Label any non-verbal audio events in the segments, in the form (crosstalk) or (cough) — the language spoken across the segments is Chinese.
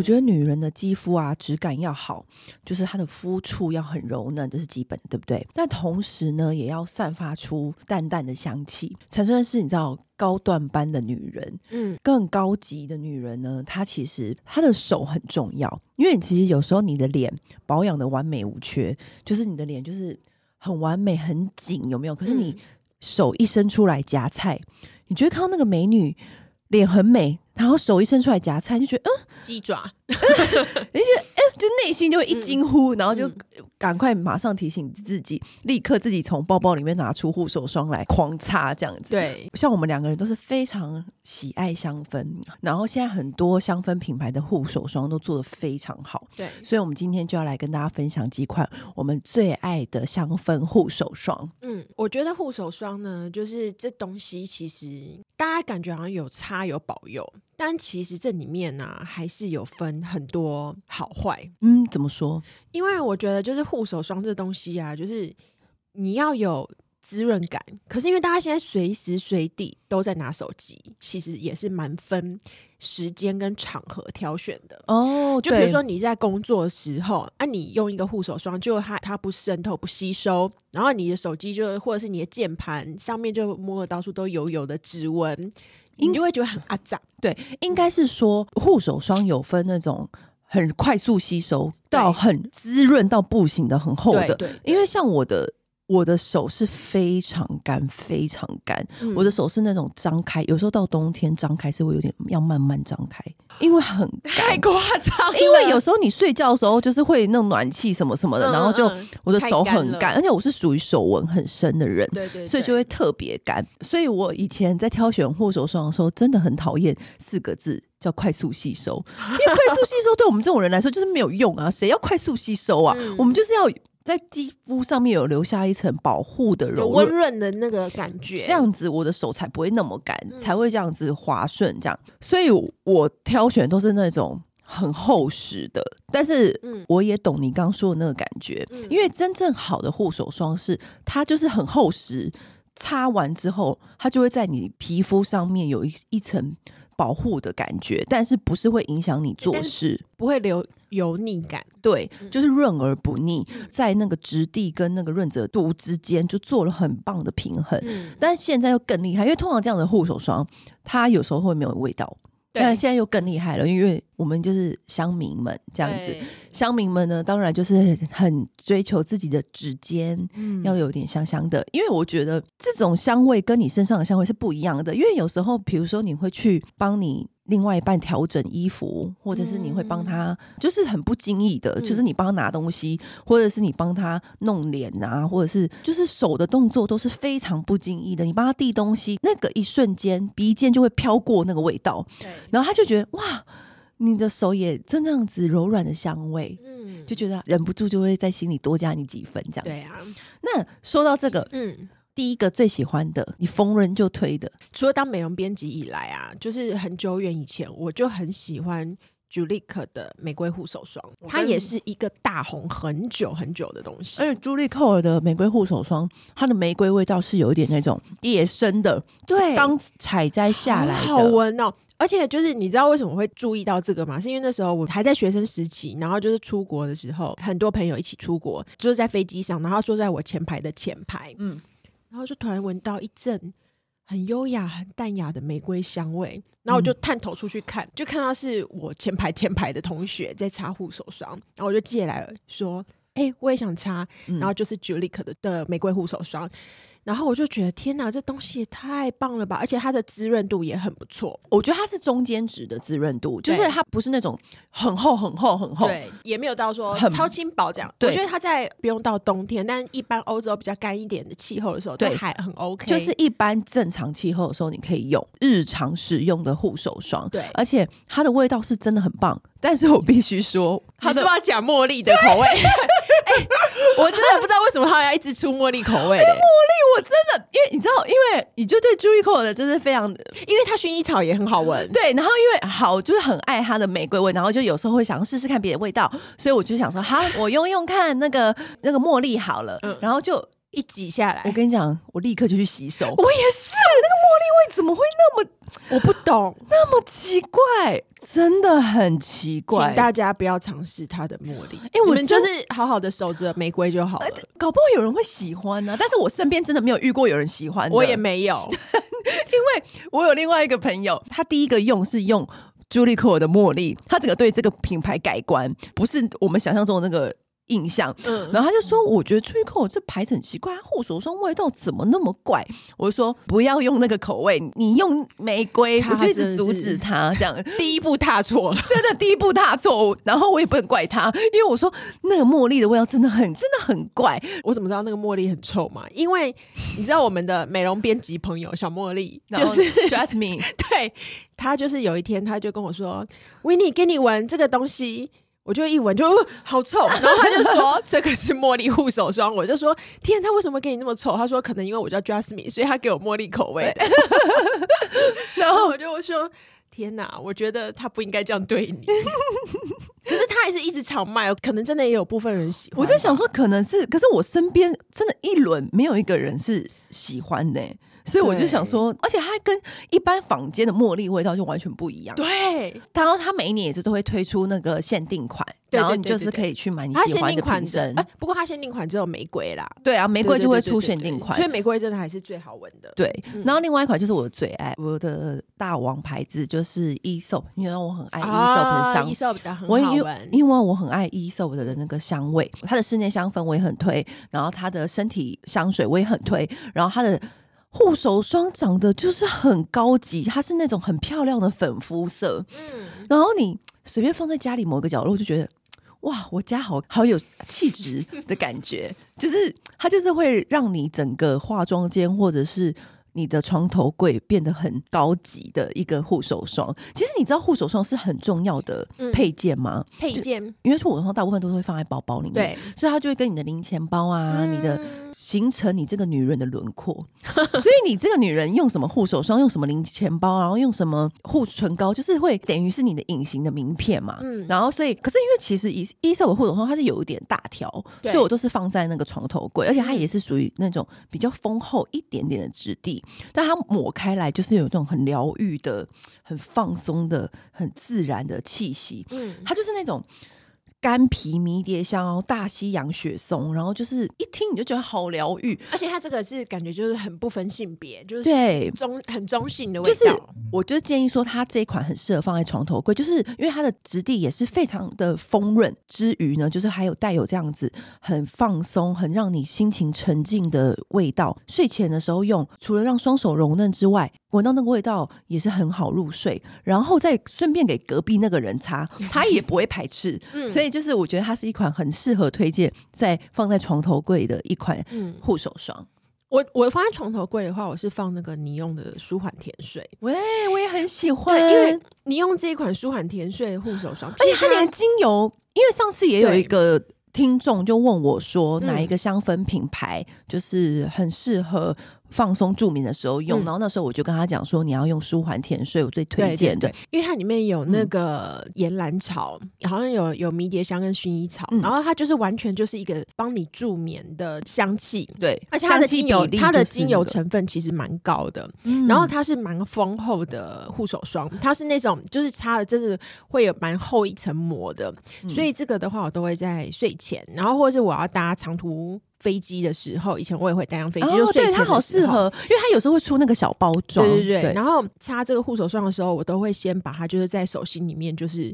我觉得女人的肌肤啊，质感要好，就是她的肤触要很柔嫩，这是基本，对不对？但同时呢，也要散发出淡淡的香气，才算是你知道高段班的女人。嗯，更高级的女人呢，她其实她的手很重要，因为其实有时候你的脸保养的完美无缺，就是你的脸就是很完美很紧，有没有？可是你手一伸出来夹菜，你觉得看到那个美女脸很美。然后手一伸出来夹菜，就觉得嗯，鸡爪，而且哎，就内心就会一惊呼，嗯、然后就赶快马上提醒自己，嗯、立刻自己从包包里面拿出护手霜来狂擦，这样子。对，像我们两个人都是非常喜爱香氛，然后现在很多香氛品牌的护手霜都做的非常好。对，所以我们今天就要来跟大家分享几款我们最爱的香氛护手霜。嗯，我觉得护手霜呢，就是这东西其实大家感觉好像有擦有保佑。但其实这里面呢、啊，还是有分很多好坏。嗯，怎么说？因为我觉得就是护手霜这东西啊，就是你要有滋润感。可是因为大家现在随时随地都在拿手机，其实也是蛮分时间跟场合挑选的。哦，就比如说你在工作的时候，啊，你用一个护手霜，就它它不渗透不吸收，然后你的手机就或者是你的键盘上面就摸得到处都油油的指纹。你就会觉得很阿杂，对，应该是说护手霜有分那种很快速吸收到很滋润到不行的很厚的，因为像我的。我的手是非常干，非常干。嗯、我的手是那种张开，有时候到冬天张开是会有点要慢慢张开，因为很 (laughs) 太夸张。因为有时候你睡觉的时候就是会弄暖气什么什么的，嗯、然后就我的手很干，而且我是属于手纹很深的人，对，对对，所以就会特别干。所以我以前在挑选护手霜的时候，真的很讨厌四个字叫快速吸收，因为快速吸收对我们这种人来说就是没有用啊，谁要快速吸收啊？(laughs) 嗯、我们就是要。在肌肤上面有留下一层保护的柔温润的那个感觉，这样子我的手才不会那么干，嗯、才会这样子滑顺。这样，所以我挑选都是那种很厚实的。但是，我也懂你刚刚说的那个感觉，嗯、因为真正好的护手霜是它就是很厚实，擦完之后它就会在你皮肤上面有一一层保护的感觉，但是不是会影响你做事，不会留。油腻感，对，就是润而不腻，嗯、在那个质地跟那个润泽度之间就做了很棒的平衡。嗯、但现在又更厉害，因为通常这样的护手霜，它有时候会没有味道。对但现在又更厉害了，因为我们就是乡民们这样子，乡民们呢，当然就是很追求自己的指尖、嗯、要有点香香的，因为我觉得这种香味跟你身上的香味是不一样的。因为有时候，比如说你会去帮你。另外一半调整衣服，或者是你会帮他，就是很不经意的，嗯、就是你帮他拿东西，或者是你帮他弄脸啊，或者是就是手的动作都是非常不经意的。你帮他递东西，那个一瞬间鼻尖就会飘过那个味道，对然后他就觉得哇，你的手也这样子柔软的香味，嗯，就觉得忍不住就会在心里多加你几分这样。对啊，那说到这个，嗯。第一个最喜欢的，你逢人就推的，除了当美容编辑以来啊，就是很久远以前，我就很喜欢 Julique 的玫瑰护手霜，它也是一个大红很久很久的东西。而且 Julique 的玫瑰护手霜，它的玫瑰味道是有一点那种野生的，对，刚采摘下来的，好闻哦。而且就是你知道为什么会注意到这个吗？是因为那时候我还在学生时期，然后就是出国的时候，很多朋友一起出国，就是在飞机上，然后坐在我前排的前排，嗯。然后就突然闻到一阵很优雅、很淡雅的玫瑰香味，然后我就探头出去看，嗯、就看到是我前排前排的同学在擦护手霜，然后我就借来了，说：“哎、欸，我也想擦。嗯”然后就是 Julique 的的玫瑰护手霜。然后我就觉得天哪，这东西也太棒了吧！而且它的滋润度也很不错。我觉得它是中间值的滋润度，就是它不是那种很厚、很厚、很厚，对，也没有到说超轻薄这样。我觉得它在不用到冬天，但一般欧洲比较干一点的气候的时候，对，还很 OK。就是一般正常气候的时候，你可以用日常使用的护手霜。对，而且它的味道是真的很棒。但是我必须说，(laughs) 他是不是要讲茉莉的口味？(laughs) 欸，我真的不知道为什么他要一直出茉莉口味、欸。茉莉，我真的，因为你知道，因为你就对 Julie Cole 的就是非常，因为它薰衣草也很好闻。对，然后因为好，就是很爱它的玫瑰味，然后就有时候会想要试试看别的味道，所以我就想说，好，(laughs) 我用用看那个那个茉莉好了，嗯、然后就一挤下来。我跟你讲，我立刻就去洗手。我也是，那个茉莉味怎么会那么？我不懂，(laughs) 那么奇怪，真的很奇怪，请大家不要尝试它的茉莉。哎、欸，我们就是好好的守着玫瑰就好了，搞不好有人会喜欢呢、啊。但是我身边真的没有遇过有人喜欢，我也没有，(laughs) 因为我有另外一个朋友，他第一个用是用 Julie Cole 的茉莉，他整个对这个品牌改观，不是我们想象中的那个。印象，嗯，然后他就说：“我觉得 Julie Cole 这牌子很奇怪，护手霜味道怎么那么怪？”我就说：“不要用那个口味，你用玫瑰。”我就一直阻止他，这样第一步踏错了，真的第一步踏错。然后我也不能怪他，因为我说那个茉莉的味道真的很真的很怪。我怎么知道那个茉莉很臭嘛？因为你知道我们的美容编辑朋友小茉莉就是 Jasmine，(laughs) 对，他就是有一天他就跟我说：“Winnie，给你闻这个东西。”我就一闻就、呃、好臭，然后他就说这个是茉莉护手霜，我就说天，他为什么给你那么臭？他说可能因为我叫 Jasmine，所以他给我茉莉口味的。(laughs) 然后我就说天哪，我觉得他不应该这样对你。(laughs) 可是他还是一直常卖，可能真的也有部分人喜欢。我在想说可能是，可是我身边真的一轮没有一个人是喜欢的。所以我就想说，而且它跟一般坊间的茉莉味道就完全不一样。对，然后它每一年也是都会推出那个限定款，然后你就是可以去买你喜欢的瓶身。哎，不过它限定款只有玫瑰啦。对啊，玫瑰就会出限定款，所以玫瑰真的还是最好闻的。对，然后另外一款就是我的最爱，我的大王牌子就是 Aesop，因为我很爱 Aesop 的香，Aesop 的很好闻，因为我很爱 Aesop 的那个香味，它的室内香氛我也很推，然后它的身体香水我也很推，然后它的。护手霜长得就是很高级，它是那种很漂亮的粉肤色，嗯，然后你随便放在家里某个角落，就觉得哇，我家好好有气质的感觉，(laughs) 就是它就是会让你整个化妆间或者是。你的床头柜变得很高级的一个护手霜，其实你知道护手霜是很重要的配件吗？嗯、配件，因为护手霜大部分都是会放在包包里面，对，所以它就会跟你的零钱包啊，嗯、你的形成你这个女人的轮廓。(laughs) 所以你这个女人用什么护手霜，用什么零钱包，然后用什么护唇膏，就是会等于是你的隐形的名片嘛。嗯，然后所以，可是因为其实伊伊瑟的护手霜它是有一点大条，所以我都是放在那个床头柜，而且它也是属于那种比较丰厚一点点的质地。但它抹开来就是有那种很疗愈的、很放松的、很自然的气息。嗯，它就是那种。干皮迷迭香，然后大西洋雪松，然后就是一听你就觉得好疗愈，而且它这个是感觉就是很不分性别，就是对中很中性的味道。就是我就建议说，它这一款很适合放在床头柜，就是因为它的质地也是非常的丰润，之余呢，就是还有带有这样子很放松、很让你心情沉静的味道。睡前的时候用，除了让双手柔嫩之外，闻到那个味道也是很好入睡。然后再顺便给隔壁那个人擦，他也不会排斥。嗯，所以。就是我觉得它是一款很适合推荐在放在床头柜的一款护手霜。嗯、我我放在床头柜的话，我是放那个你用的舒缓甜睡。喂，我也很喜欢，因为你用这一款舒缓甜睡护手霜，而且它连精油，因为上次也有一个听众就问我说，哪一个香氛品牌就是很适合。放松助眠的时候用，嗯、然后那时候我就跟他讲说，你要用舒缓甜睡，我最推荐的，因为它里面有那个岩兰草，嗯、好像有有迷迭香跟薰衣草，嗯、然后它就是完全就是一个帮你助眠的香气，对，而且它的精油，它的精油成分其实蛮高的，嗯、然后它是蛮丰厚的护手霜，它是那种就是擦了真的会有蛮厚一层膜的，嗯、所以这个的话我都会在睡前，然后或者是我要搭长途。飞机的时候，以前我也会带上飞机，哦、就睡前的时候，它好适合，因为它有时候会出那个小包装，对对对。对然后擦这个护手霜的时候，我都会先把它就是在手心里面就是。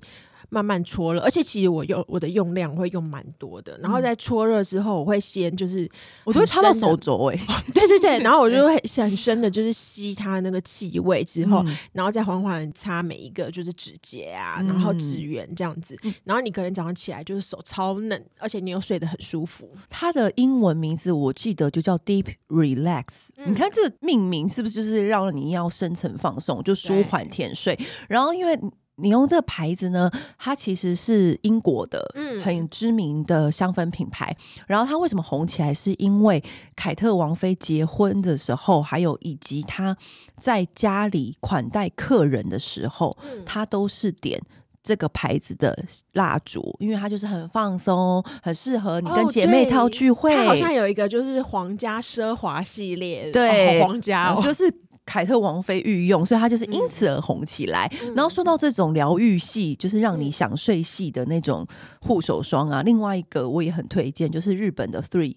慢慢搓热，而且其实我用我的用量会用蛮多的，然后在搓热之后，我会先就是我都会擦到手肘 (laughs) 哎，对对对，然后我就会很深的，就是吸它那个气味之后，嗯、然后再缓缓擦每一个就是指节啊，然后指缘这样子，嗯、然后你可能早上起来就是手超嫩，而且你又睡得很舒服。它的英文名字我记得就叫 Deep Relax，、嗯、你看这个命名是不是就是让你要深层放松，就舒缓甜睡？然后因为。你用这个牌子呢，它其实是英国的，嗯，很知名的香氛品牌。然后它为什么红起来？是因为凯特王妃结婚的时候，还有以及她在家里款待客人的时候，她、嗯、都是点这个牌子的蜡烛，因为它就是很放松，很适合你跟姐妹套聚会。它、哦、好像有一个就是皇家奢华系列，对，哦、皇家、哦、就是。凯特王妃御用，所以她就是因此而红起来。嗯、然后说到这种疗愈系，就是让你想睡系的那种护手霜啊，另外一个我也很推荐，就是日本的 Three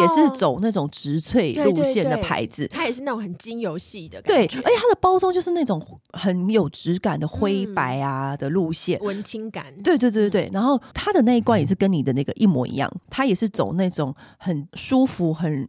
也是走那种植萃路线的牌子，它也是那种很精油系的，对，而且它的包装就是那种很有质感的灰白啊的路线，文青感。对对对对对，然后它的那一罐也是跟你的那个一模一样，它也是走那种很舒服很。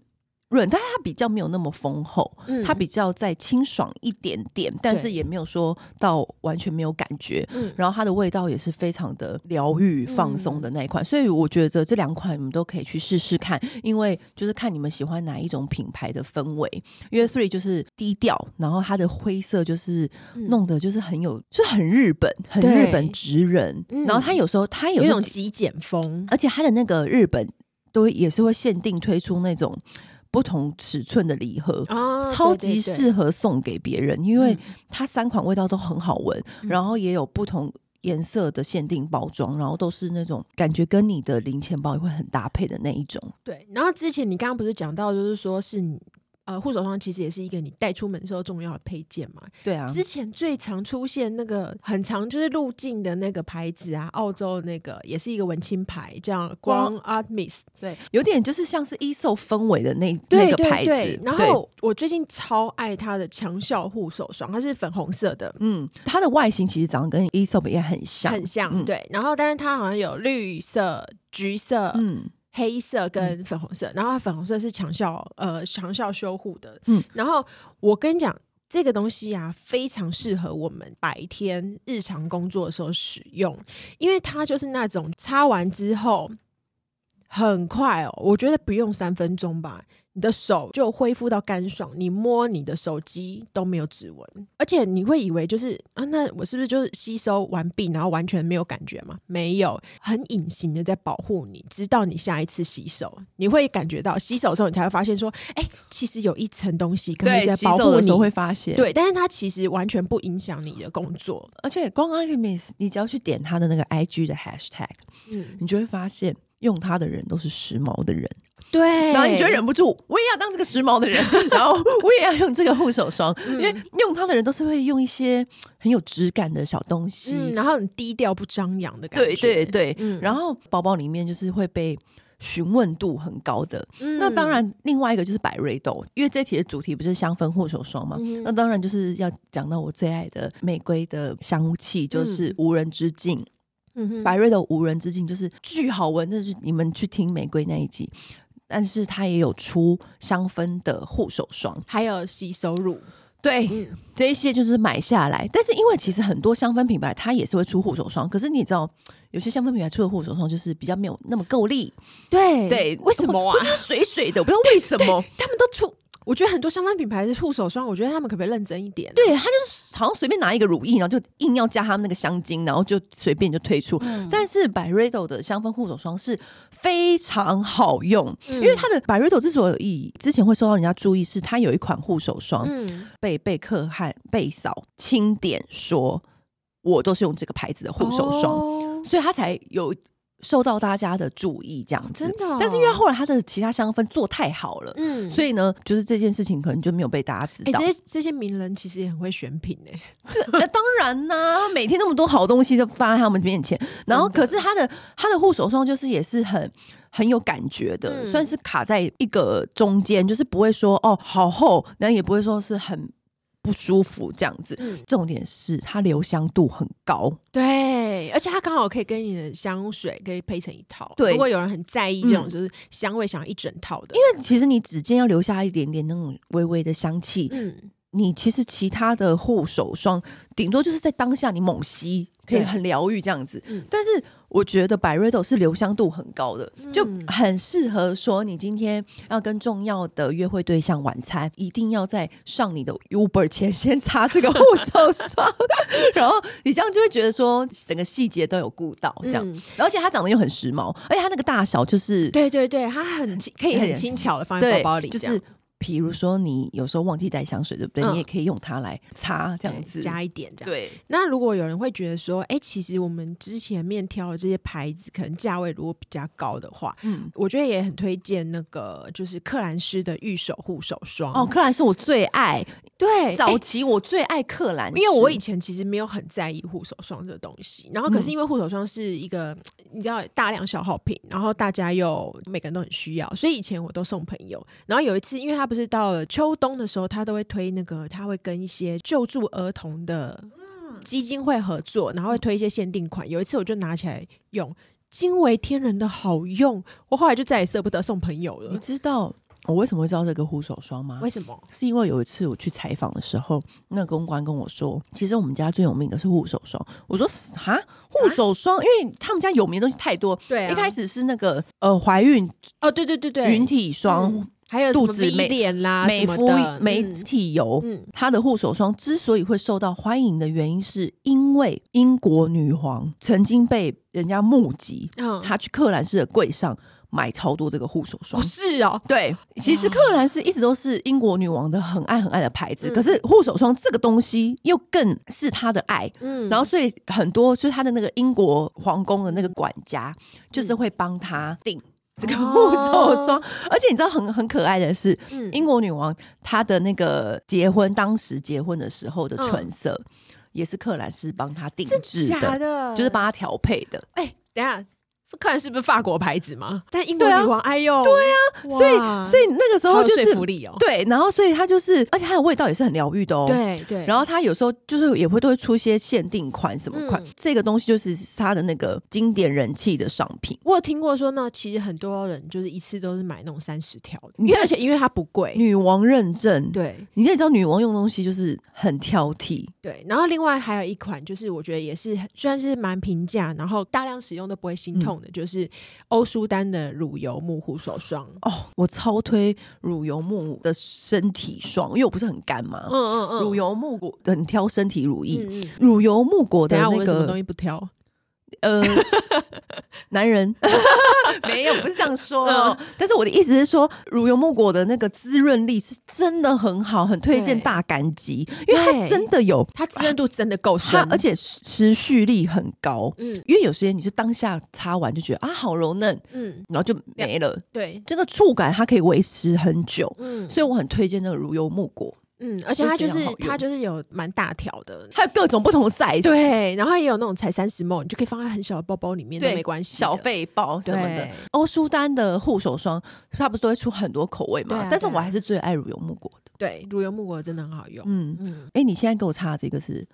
润，但它比较没有那么丰厚，嗯、它比较再清爽一点点，但是也没有说到完全没有感觉。嗯、然后它的味道也是非常的疗愈、放松的那一款，嗯、所以我觉得这两款你们都可以去试试看，因为就是看你们喜欢哪一种品牌的氛围。因为 Three 就是低调，然后它的灰色就是弄得就是很有，就很日本，很日本直人。嗯、然后它有时候它有，有一种极简风，而且它的那个日本都也是会限定推出那种。不同尺寸的礼盒，哦、超级适合送给别人，对对对，因为它三款味道都很好闻，嗯、然后也有不同颜色的限定包装，然后都是那种感觉跟你的零钱包也会很搭配的那一种。对，然后之前你刚刚不是讲到，就是说是你。呃，护手霜其实也是一个你带出门的时候重要的配件嘛。对啊，之前最常出现那个很常就是入境的那个牌子啊，澳洲的那个也是一个文青牌，叫 Grand Artemis。对，有点就是像是 Aesop 氛围的那那个牌子。然后我最近超爱它的强效护手霜，它是粉红色的。嗯，它的外形其实长得跟 Aesop 也很像，很像。嗯、对，然后但是它好像有绿色、橘色。嗯。黑色跟粉红色，嗯、然后它粉红色是强效呃强效修护的，嗯，然后我跟你讲这个东西啊，非常适合我们白天日常工作的时候使用，因为它就是那种擦完之后很快哦，我觉得不用三分钟吧。你的手就恢复到干爽，你摸你的手机都没有指纹，而且你会以为就是啊，那我是不是就是吸收完毕，然后完全没有感觉嘛？没有，很隐形的在保护你，直到你下一次洗手，你会感觉到洗手的时候，你才会发现说，哎、欸，其实有一层东西可能在保护你，会发现，对，但是它其实完全不影响你的工作，而且光 Artemis，你只要去点它的那个 IG 的 Hashtag，嗯，你就会发现用它的人都是时髦的人。对，然后你就忍不住，我也要当这个时髦的人，(laughs) 然后我也要用这个护手霜，嗯、因为用它的人都是会用一些很有质感的小东西，嗯、然后很低调不张扬的感觉。对对对，嗯、然后包包里面就是会被询问度很高的。嗯、那当然，另外一个就是百瑞豆，因为这题的主题不是香氛护手霜嘛，嗯、那当然就是要讲到我最爱的玫瑰的香气，就是无人之境。嗯哼，百瑞的无人之境就是巨好闻，就是你们去听玫瑰那一集。但是它也有出香氛的护手霜，还有洗手乳，对，嗯、这一些就是买下来。但是因为其实很多香氛品牌它也是会出护手霜，可是你知道有些香氛品牌出的护手霜就是比较没有那么够力，对对，为什么啊？就是水水的，我不知道为什么他们都出。我觉得很多香氛品牌的护手霜，我觉得他们可不可以认真一点、啊？对，他就是好像随便拿一个乳液，然后就硬要加他们那个香精，然后就随便就推出。嗯、但是 Byredo 的香氛护手霜是非常好用，嗯、因为它的 Byredo 之所以之前会受到人家注意，是它有一款护手霜、嗯、被贝克汉贝嫂钦点说，我都是用这个牌子的护手霜，哦、所以它才有。受到大家的注意，这样子，真的。但是因为后来他的其他香氛做太好了，嗯，所以呢，就是这件事情可能就没有被大家知道。这些这些名人其实也很会选品哎，这 (laughs) 那当然啦，每天那么多好东西都放在他们面前，然后可是他的他的护手霜就是也是很很有感觉的，算是卡在一个中间，就是不会说哦好厚，然后也不会说是很。不舒服这样子，嗯、重点是它留香度很高，对，而且它刚好可以跟你的香水可以配成一套。对，如果有人很在意这种就是香味，想要一整套的，因为其实你指尖要留下一点点那种微微的香气，嗯，你其实其他的护手霜顶多就是在当下你猛吸可以很疗愈这样子，嗯、但是。我觉得百瑞朵是留香度很高的，就很适合说你今天要跟重要的约会对象晚餐，一定要在上你的 Uber 前先擦这个护手霜，(laughs) 然后你这样就会觉得说整个细节都有顾到这样，嗯、而且它长得又很时髦，而且它那个大小就是对对对，它很可以很轻巧的放在包包里，就是。比如说，你有时候忘记带香水，对不对？嗯、你也可以用它来擦，这样子加一点这样。对。那如果有人会觉得说，哎、欸，其实我们之前面挑的这些牌子，可能价位如果比较高的话，嗯，我觉得也很推荐那个，就是克兰诗的御手护手霜。哦，克兰诗我最爱。对，早期我最爱克兰诗，因为我以前其实没有很在意护手霜这个东西。然后，可是因为护手霜是一个、嗯、你知道大量消耗品，然后大家又每个人都很需要，所以以前我都送朋友。然后有一次，因为他不是到了秋冬的时候，他都会推那个，他会跟一些救助儿童的基金会合作，然后会推一些限定款。有一次我就拿起来用，惊为天人的好用，我后来就再也舍不得送朋友了。你知道？我为什么会知道这个护手霜吗？为什么？是因为有一次我去采访的时候，那个公关跟我说，其实我们家最有名的是护手霜。我说哈，护手霜，因为他们家有名的东西太多。对、啊，一开始是那个呃怀孕哦，对对对对，云体霜、嗯，还有肚子美脸啦、美肤美体油。嗯，它的护手霜之所以会受到欢迎的原因，是因为英国女皇曾经被人家目击，嗯，她去克兰诗的柜上。买超多这个护手霜。哦，是哦，对，其实克兰诗一直都是英国女王的很爱很爱的牌子，嗯、可是护手霜这个东西又更是她的爱，嗯，然后所以很多就是她的那个英国皇宫的那个管家，就是会帮她订这个护手霜，嗯、而且你知道很很可爱的是，嗯、英国女王她的那个结婚当时结婚的时候的唇色，嗯、也是克兰斯帮她定制的，的？就是帮她调配的，哎、欸，等下。看是不是法国牌子吗？但英国女王哎呦，对啊，所以所以那个时候就是说服力哦，对，然后所以它就是，而且它的味道也是很疗愈的哦，对对。然后它有时候就是也会都会出一些限定款什么款，这个东西就是它的那个经典人气的商品。我有听过说呢，其实很多人就是一次都是买那种三十条的，而且因为它不贵，女王认证，对，你也知道女王用东西就是很挑剔，对。然后另外还有一款，就是我觉得也是虽然是蛮平价，然后大量使用都不会心痛的。就是欧舒丹的乳油木护手霜哦，我超推乳油木的身体霜，因为我不是很干嘛。嗯嗯嗯，乳油木果很挑身体乳液，嗯嗯，乳油木果的那个什么东西不挑？呃，男人 (laughs) 没有，不是这样说。嗯、但是我的意思是说，乳油木果的那个滋润力是真的很好，很推荐大干肌，因为它真的有，它滋润度真的够深，而且持续力很高。嗯，因为有时间你是当下擦完就觉得啊好柔嫩，嗯，然后就没了。对，这个触感它可以维持很久。嗯，所以我很推荐那个乳油木果。嗯，而且它就是它就是有蛮大条的，还有各种不同 size，对，然后也有那种才三十 ml，你就可以放在很小的包包里面都没关系，小费包什么的。欧舒丹的护手霜，它不是都会出很多口味吗？但是我还是最爱乳油木果的，对，乳油木果真的很好用。嗯嗯，哎，你现在给我擦的这个是？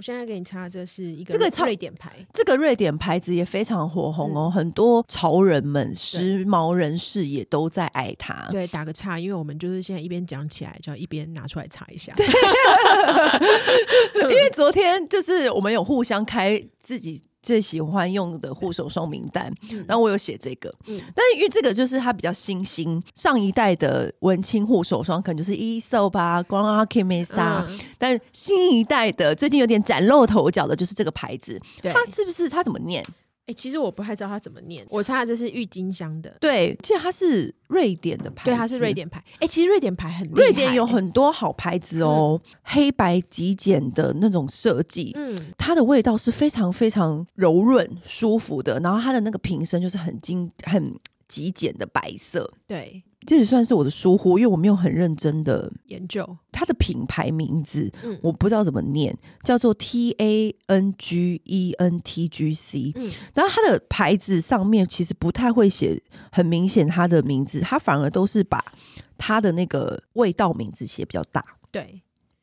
我现在给你擦，这是一个这个瑞典牌，这个瑞典牌子也非常火红哦，嗯、很多潮人们、时髦人士也都在爱它。对，打个岔，因为我们就是现在一边讲起来，就要一边拿出来擦一下。对 (laughs) 因为昨天就是我们有互相开自己。最喜欢用的护手霜名单，嗯、然后我有写这个，嗯、但是因为这个就是它比较新兴，上一代的文青护手霜可能就是 Grand Alchemist 啊，嗯、但是新一代的最近有点崭露头角的就是这个牌子，对。它是不是它怎么念？欸、其实我不太知道它怎么念。我猜这是郁金香的，对，其实它是瑞典的牌，对，它是瑞典牌。哎、欸，其实瑞典牌很瑞典有很多好牌子哦，嗯、黑白极简的那种设计，嗯，它的味道是非常非常柔润舒服的，然后它的那个瓶身就是很精很极简的白色，对。这也算是我的疏忽，因为我没有很认真的研究它的品牌名字，嗯、我不知道怎么念，叫做 T A N G E N T G C。嗯，然后它的牌子上面其实不太会写很明显它的名字，它反而都是把它的那个味道名字写比较大。对，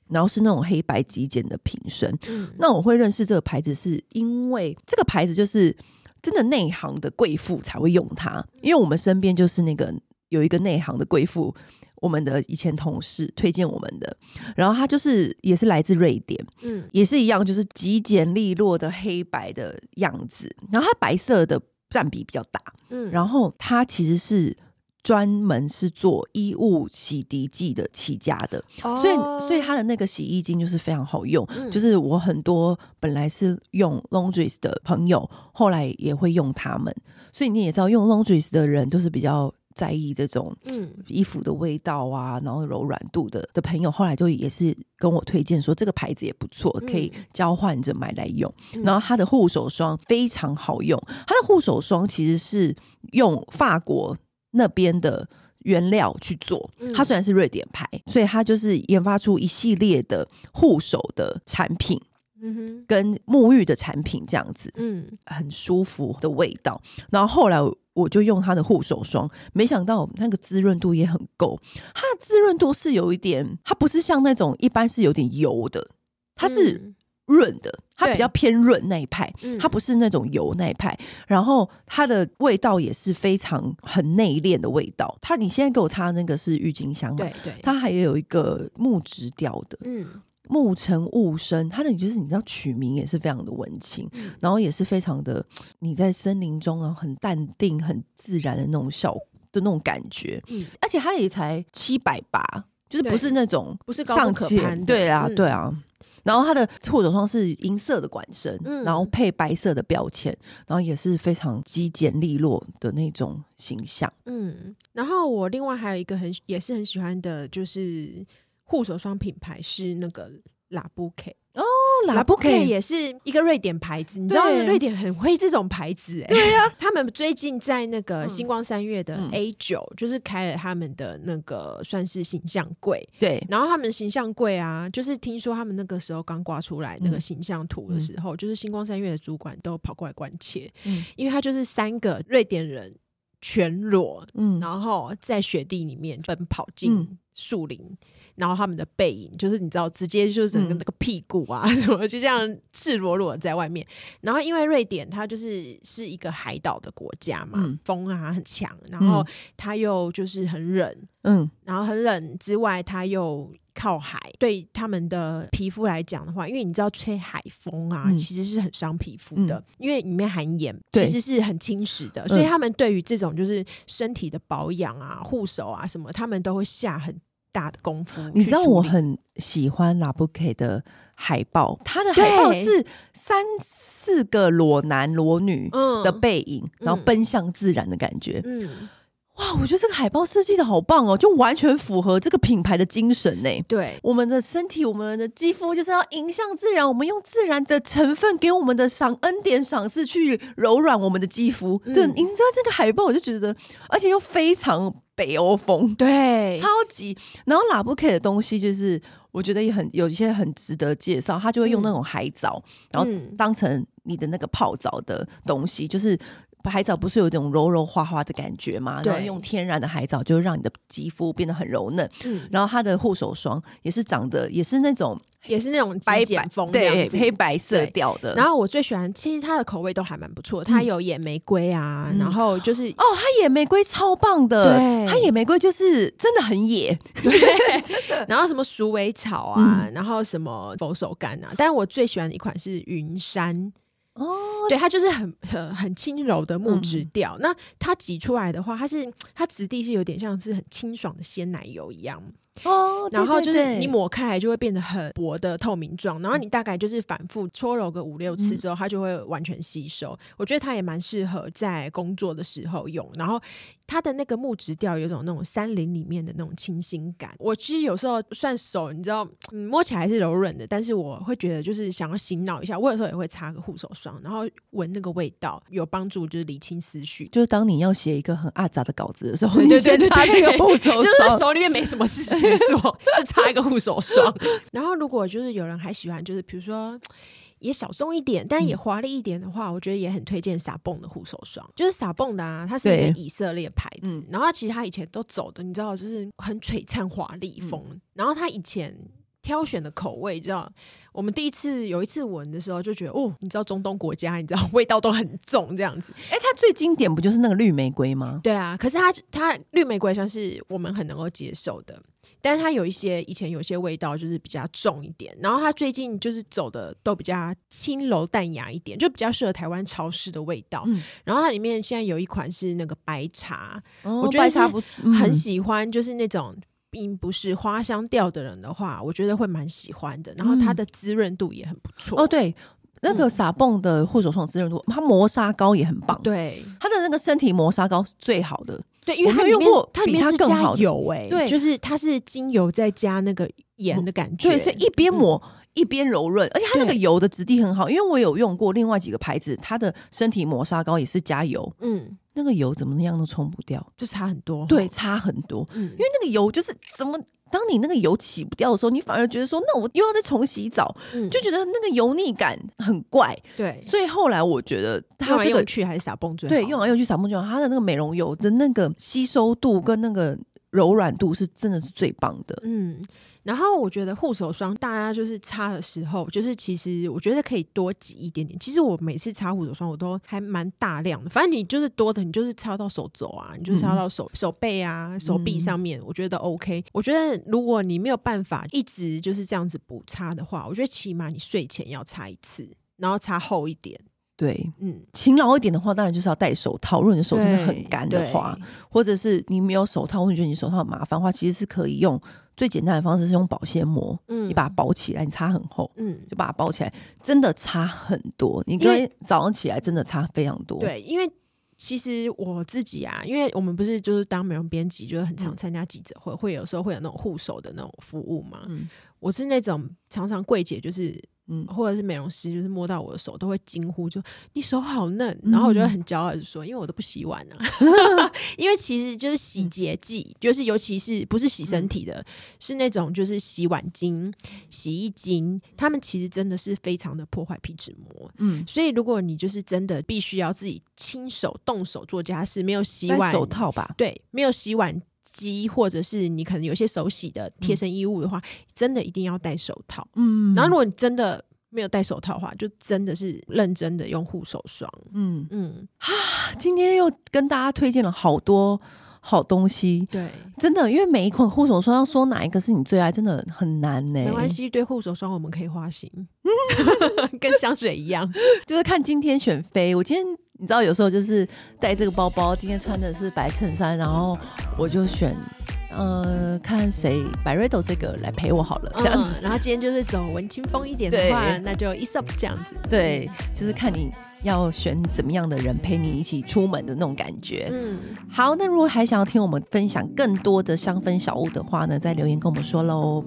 然后是那种黑白极简的瓶身。嗯，那我会认识这个牌子，是因为这个牌子就是真的内行的贵妇才会用它，因为我们身边就是那个。有一个内行的贵妇，我们的以前同事推荐我们的，然后他就是也是来自瑞典，嗯，也是一样，就是极简利落的黑白的样子，然后它白色的占比比较大，嗯，然后它其实是专门是做衣物洗涤剂的起家的，哦、所以所以它的那个洗衣精就是非常好用，嗯、就是我很多本来是用 Laundress 的朋友，后来也会用他们，所以你也知道用 Laundress 的人都是比较。在意这种嗯衣服的味道啊，然后柔软度的的朋友，后来就也是跟我推荐说这个牌子也不错，可以交换着买来用。嗯、然后它的护手霜非常好用，它的护手霜其实是用法国那边的原料去做。它虽然是瑞典牌，所以它就是研发出一系列的护手的产品，嗯哼，跟沐浴的产品这样子，嗯，很舒服的味道。然后后来。我就用它的护手霜，没想到那个滋润度也很够。它的滋润度是有一点，它不是像那种一般是有点油的，它是润的，它比较偏润那一派，它不是那种油那一派。然后它的味道也是非常很内敛的味道。它你现在给我擦的那个是郁金香嘛？对对，它还有一个木质调的，嗯。暮城雾生，它的就是你知道取名也是非常的文青，嗯、然后也是非常的你在森林中啊，很淡定、很自然的那种效的那种感觉。嗯，而且它也才七百八，就是不是那种不是上千，对啊，对啊。然后它的护手霜是银色的管身，嗯、然后配白色的标签，然后也是非常极简利落的那种形象。嗯，然后我另外还有一个很也是很喜欢的，就是。护手霜品牌是那个 La Bouquet 哦，La Bouquet 也是一个瑞典牌子，你知道瑞典很会这种牌子哎，对呀，(laughs) 他们最近在那个星光三月的 A 九，就是开了他们的那个算是形象柜，对，然后他们形象柜啊，就是听说他们那个时候刚挂出来那个形象图的时候，就是星光三月的主管都跑过来关切，嗯，因为他就是三个瑞典人全裸，嗯，然后在雪地里面奔跑进树林。然后他们的背影，就是你知道，直接就是那个屁股啊，嗯、什么就这样赤裸裸在外面。然后因为瑞典它就是是一个海岛的国家嘛，嗯、风啊很强，然后它又就是很冷，嗯，然后很冷之外，它又靠海，对他们的皮肤来讲的话，因为你知道吹海风啊，嗯、其实是很伤皮肤的，嗯、因为里面含盐，其实是很侵蚀的，所以他们对于这种就是身体的保养啊、护手啊什么，他们都会下很。大的功夫，你知道我很喜欢 La Bouquet 的海报，它的海报是三四个裸男裸女的背影，嗯、然后奔向自然的感觉。嗯，哇，我觉得这个海报设计的好棒哦，就完全符合这个品牌的精神呢。对，我们的身体，我们的肌肤就是要迎向自然，我们用自然的成分给我们的赏恩典赏赐去柔软我们的肌肤。对，嗯、你知道这个海报，我就觉得，而且又非常。北欧风，对，超级。然后 La Bouquet 的东西，就是我觉得也很有一些很值得介绍。他就会用那种海藻，嗯、然后当成你的那个泡澡的东西，就是。海藻不是有一种柔柔滑滑的感觉吗？对然后用天然的海藻，就让你的肌肤变得很柔嫩。嗯，然后它的护手霜也是长得也是那种也是那种白简风，对，黑白色调的。然后我最喜欢，其实它的口味都还蛮不错。它有野玫瑰啊，嗯、然后就是哦，它野玫瑰超棒的，对，它野玫瑰就是真的很野，(laughs) 对。的 (laughs) 然后什么鼠尾草啊，嗯、然后什么佛手柑啊，但是我最喜欢的一款是云杉。哦，对，它就是很很很轻柔的木质调。嗯、那它挤出来的话，它是它质地是有点像是很清爽的鲜奶油一样。哦，然后就是你抹开来就会变得很薄的透明状，然后你大概就是反复搓揉个五六次之后，它就会完全吸收。嗯、我觉得它也蛮适合在工作的时候用。然后它的那个木质调有种那种山林里面的那种清新感。我其实有时候算手，你知道，嗯，摸起来是柔软的，但是我会觉得就是想要醒脑一下。我有时候也会擦个护手霜，然后闻那个味道，有帮助，就是理清思绪。就是当你要写一个很阿杂的稿子的时候，对对对对，擦那个护手霜，就是手里面没什么事情。做 (laughs) 就擦一个护手霜，(laughs) 然后如果就是有人还喜欢，就是比如说也小众一点，但也华丽一点的话，嗯、我觉得也很推荐撒蹦的护手霜。就是撒蹦的啊，它是一个以色列牌子，然后其实它以前都走的，你知道，就是很璀璨华丽风。嗯、然后它以前挑选的口味，知道？我们第一次有一次闻的时候，就觉得哦，你知道中东国家，你知道味道都很重这样子。哎、欸，它最经典不就是那个绿玫瑰吗？对啊，可是它它绿玫瑰算是我们很能够接受的，但是它有一些以前有些味道就是比较重一点，然后它最近就是走的都比较轻柔淡雅一点，就比较适合台湾潮湿的味道。嗯、然后它里面现在有一款是那个白茶，哦、我觉得茶不很喜欢，就是那种。并不是花香调的人的话，我觉得会蛮喜欢的。然后它的滋润度也很不错、嗯。哦，对，那个撒蹦的护手霜滋润度，它磨砂膏也很棒。对，它的那个身体磨砂膏是最好的。对，因为它用过，它里面是加油哎、欸，对，就是它是精油再加那个盐的感觉。对，所以一边抹、嗯、一边柔润，而且它那个油的质地很好。因为我有用过另外几个牌子，它的身体磨砂膏也是加油。嗯。那个油怎么样都冲不掉，就差很多。对，差很多。嗯，因为那个油就是怎么，当你那个油起不掉的时候，你反而觉得说，那我又要再重洗澡，嗯，就觉得那个油腻感很怪。对，所以后来我觉得它这个去还是撒蹦最好。对，用来用去撒蹦最好。它的那个美容油的那个吸收度跟那个柔软度是真的是最棒的。嗯。然后我觉得护手霜大家就是擦的时候，就是其实我觉得可以多挤一点点。其实我每次擦护手霜，我都还蛮大量的。反正你就是多的，你就是擦到手肘啊，你就是擦到手、嗯、手背啊、手臂上面，我觉得 OK。我觉得如果你没有办法一直就是这样子补擦的话，我觉得起码你睡前要擦一次，然后擦厚一点。对，嗯，勤劳一点的话，当然就是要戴手套。如果你的手真的很干的话，或者是你没有手套，或者觉得你手套很麻烦的话，其实是可以用。最简单的方式是用保鲜膜，嗯，你把它包起来，你擦很厚，嗯，就把它包起来，真的差很多。你因为早上起来真的差非常多。对，因为其实我自己啊，因为我们不是就是当美容编辑，就是很常参加记者会，嗯、会有时候会有那种护手的那种服务嘛。嗯，我是那种常常柜姐就是。嗯，或者是美容师，就是摸到我的手都会惊呼，就你手好嫩，然后我就会很骄傲的说，因为我都不洗碗啊，(laughs) (laughs) 因为其实就是洗洁剂，就是尤其是不是洗身体的，嗯、是那种就是洗碗巾、洗衣巾，他们其实真的是非常的破坏皮脂膜。嗯，所以如果你就是真的必须要自己亲手动手做家事，没有洗碗手套吧？对，没有洗碗机，或者是你可能有些手洗的贴身衣物的话，嗯、真的一定要戴手套。嗯，然后如果你真的没有戴手套的话，就真的是认真的用护手霜。嗯嗯，啊，今天又跟大家推荐了好多好东西。对，真的，因为每一款护手霜要说哪一个是你最爱，真的很难呢。没关系，对护手霜我们可以花心，(laughs) 跟香水一样，就是看今天选妃。我今天你知道，有时候就是带这个包包，今天穿的是白衬衫，然后我就选。呃，看谁百瑞斗这个来陪我好了，这样子。嗯、然后今天就是走文青风一点的话，对那就 Aesop 这样子。对，就是看你要选什么样的人陪你一起出门的那种感觉。嗯，好，那如果还想要听我们分享更多的香氛小物的话呢，在留言跟我们说喽。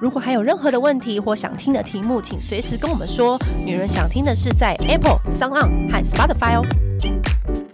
如果还有任何的问题或想听的题目，请随时跟我们说。女人想听的是在 Apple、SoundOn 和 Spotify 哦。